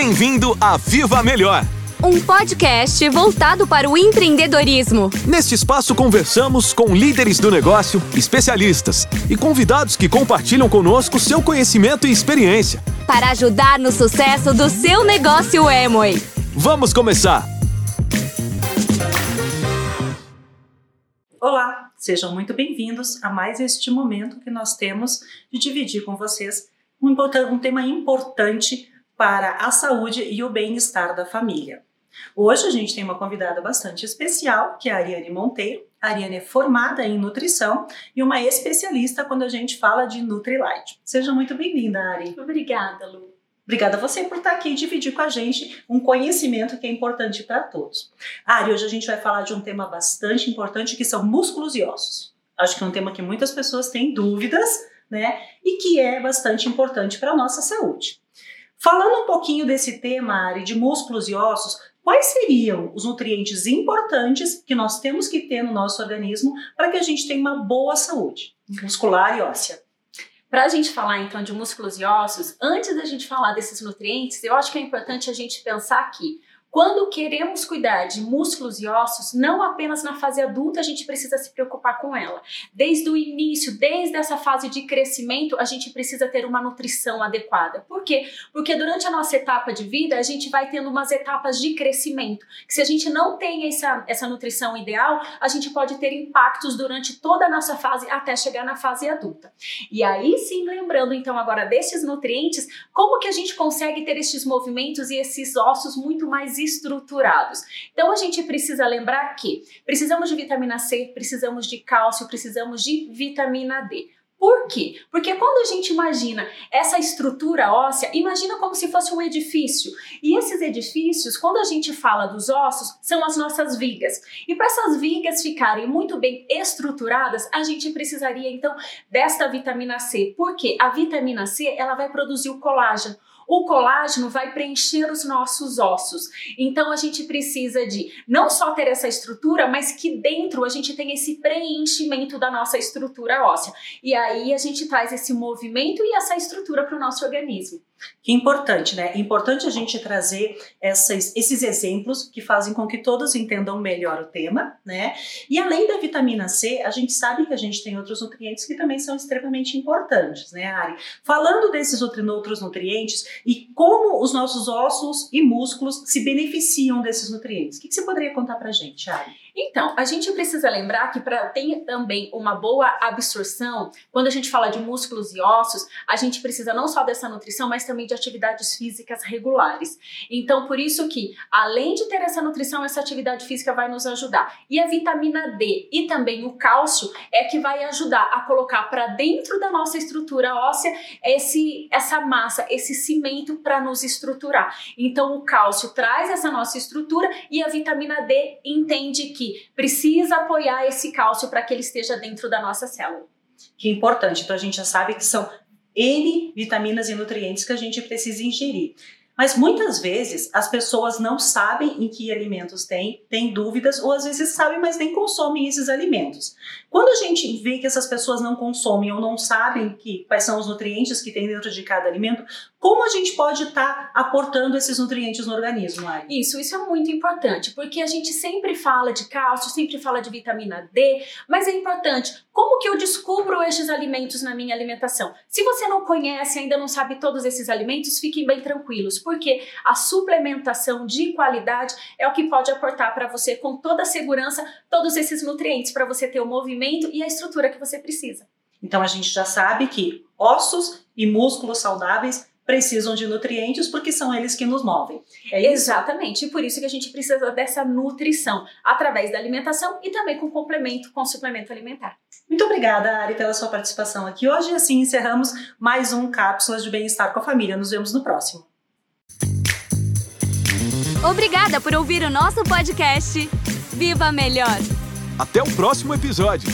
Bem-vindo a Viva Melhor! Um podcast voltado para o empreendedorismo. Neste espaço conversamos com líderes do negócio, especialistas e convidados que compartilham conosco seu conhecimento e experiência. Para ajudar no sucesso do seu negócio Emoi. Vamos começar! Olá, sejam muito bem-vindos a mais este momento que nós temos de dividir com vocês um, um tema importante para a saúde e o bem-estar da família. Hoje a gente tem uma convidada bastante especial, que é a Ariane Monteiro. A Ariane é formada em nutrição e uma especialista quando a gente fala de Nutrilite. Seja muito bem-vinda, Ari. Obrigada, Lu. Obrigada a você por estar aqui e dividir com a gente um conhecimento que é importante para todos. Ari, hoje a gente vai falar de um tema bastante importante que são músculos e ossos. Acho que é um tema que muitas pessoas têm dúvidas, né? E que é bastante importante para a nossa saúde. Falando um pouquinho desse tema, Ari, de músculos e ossos, quais seriam os nutrientes importantes que nós temos que ter no nosso organismo para que a gente tenha uma boa saúde muscular e óssea? Para a gente falar então de músculos e ossos, antes da gente falar desses nutrientes, eu acho que é importante a gente pensar que quando queremos cuidar de músculos e ossos, não apenas na fase adulta a gente precisa se preocupar com ela. Desde o início, desde essa fase de crescimento, a gente precisa ter uma nutrição adequada. Por quê? Porque durante a nossa etapa de vida, a gente vai tendo umas etapas de crescimento. Que se a gente não tem essa, essa nutrição ideal, a gente pode ter impactos durante toda a nossa fase até chegar na fase adulta. E aí sim, lembrando então agora desses nutrientes, como que a gente consegue ter esses movimentos e esses ossos muito mais estruturados. Então a gente precisa lembrar que precisamos de vitamina C, precisamos de cálcio, precisamos de vitamina D. Por quê? Porque quando a gente imagina essa estrutura óssea, imagina como se fosse um edifício. E esses edifícios, quando a gente fala dos ossos, são as nossas vigas. E para essas vigas ficarem muito bem estruturadas, a gente precisaria então desta vitamina C. Porque a vitamina C, ela vai produzir o colágeno. O colágeno vai preencher os nossos ossos. Então a gente precisa de não só ter essa estrutura, mas que dentro a gente tem esse preenchimento da nossa estrutura óssea. E aí a gente traz esse movimento e essa estrutura para o nosso organismo. Que importante, né? É importante a gente trazer essas, esses exemplos que fazem com que todos entendam melhor o tema, né? E além da vitamina C, a gente sabe que a gente tem outros nutrientes que também são extremamente importantes, né, Ari? Falando desses outros nutrientes e como os nossos ossos e músculos se beneficiam desses nutrientes, o que, que você poderia contar pra gente, Ari? Então, a gente precisa lembrar que para ter também uma boa absorção, quando a gente fala de músculos e ossos, a gente precisa não só dessa nutrição, mas também de atividades físicas regulares. Então, por isso que, além de ter essa nutrição, essa atividade física vai nos ajudar. E a vitamina D e também o cálcio é que vai ajudar a colocar para dentro da nossa estrutura óssea esse, essa massa, esse cimento para nos estruturar. Então, o cálcio traz essa nossa estrutura e a vitamina D entende que precisa apoiar esse cálcio para que ele esteja dentro da nossa célula. Que importante. Então a gente já sabe que são N vitaminas e nutrientes que a gente precisa ingerir. Mas muitas vezes as pessoas não sabem em que alimentos tem, têm dúvidas, ou às vezes sabem, mas nem consomem esses alimentos. Quando a gente vê que essas pessoas não consomem ou não sabem que, quais são os nutrientes que tem dentro de cada alimento, como a gente pode estar tá aportando esses nutrientes no organismo, Ari? Isso, isso é muito importante, porque a gente sempre fala de cálcio, sempre fala de vitamina D, mas é importante, como que eu descubro esses alimentos na minha alimentação? Se você não conhece, ainda não sabe todos esses alimentos, fiquem bem tranquilos, porque a suplementação de qualidade é o que pode aportar para você com toda a segurança todos esses nutrientes para você ter o movimento e a estrutura que você precisa. Então a gente já sabe que ossos e músculos saudáveis precisam de nutrientes porque são eles que nos movem. É Exatamente, e por isso que a gente precisa dessa nutrição através da alimentação e também com complemento, com suplemento alimentar. Muito obrigada, Ari, pela sua participação aqui hoje. Assim encerramos mais um Cápsulas de Bem-Estar com a Família. Nos vemos no próximo. Obrigada por ouvir o nosso podcast. Viva Melhor! Até o próximo episódio!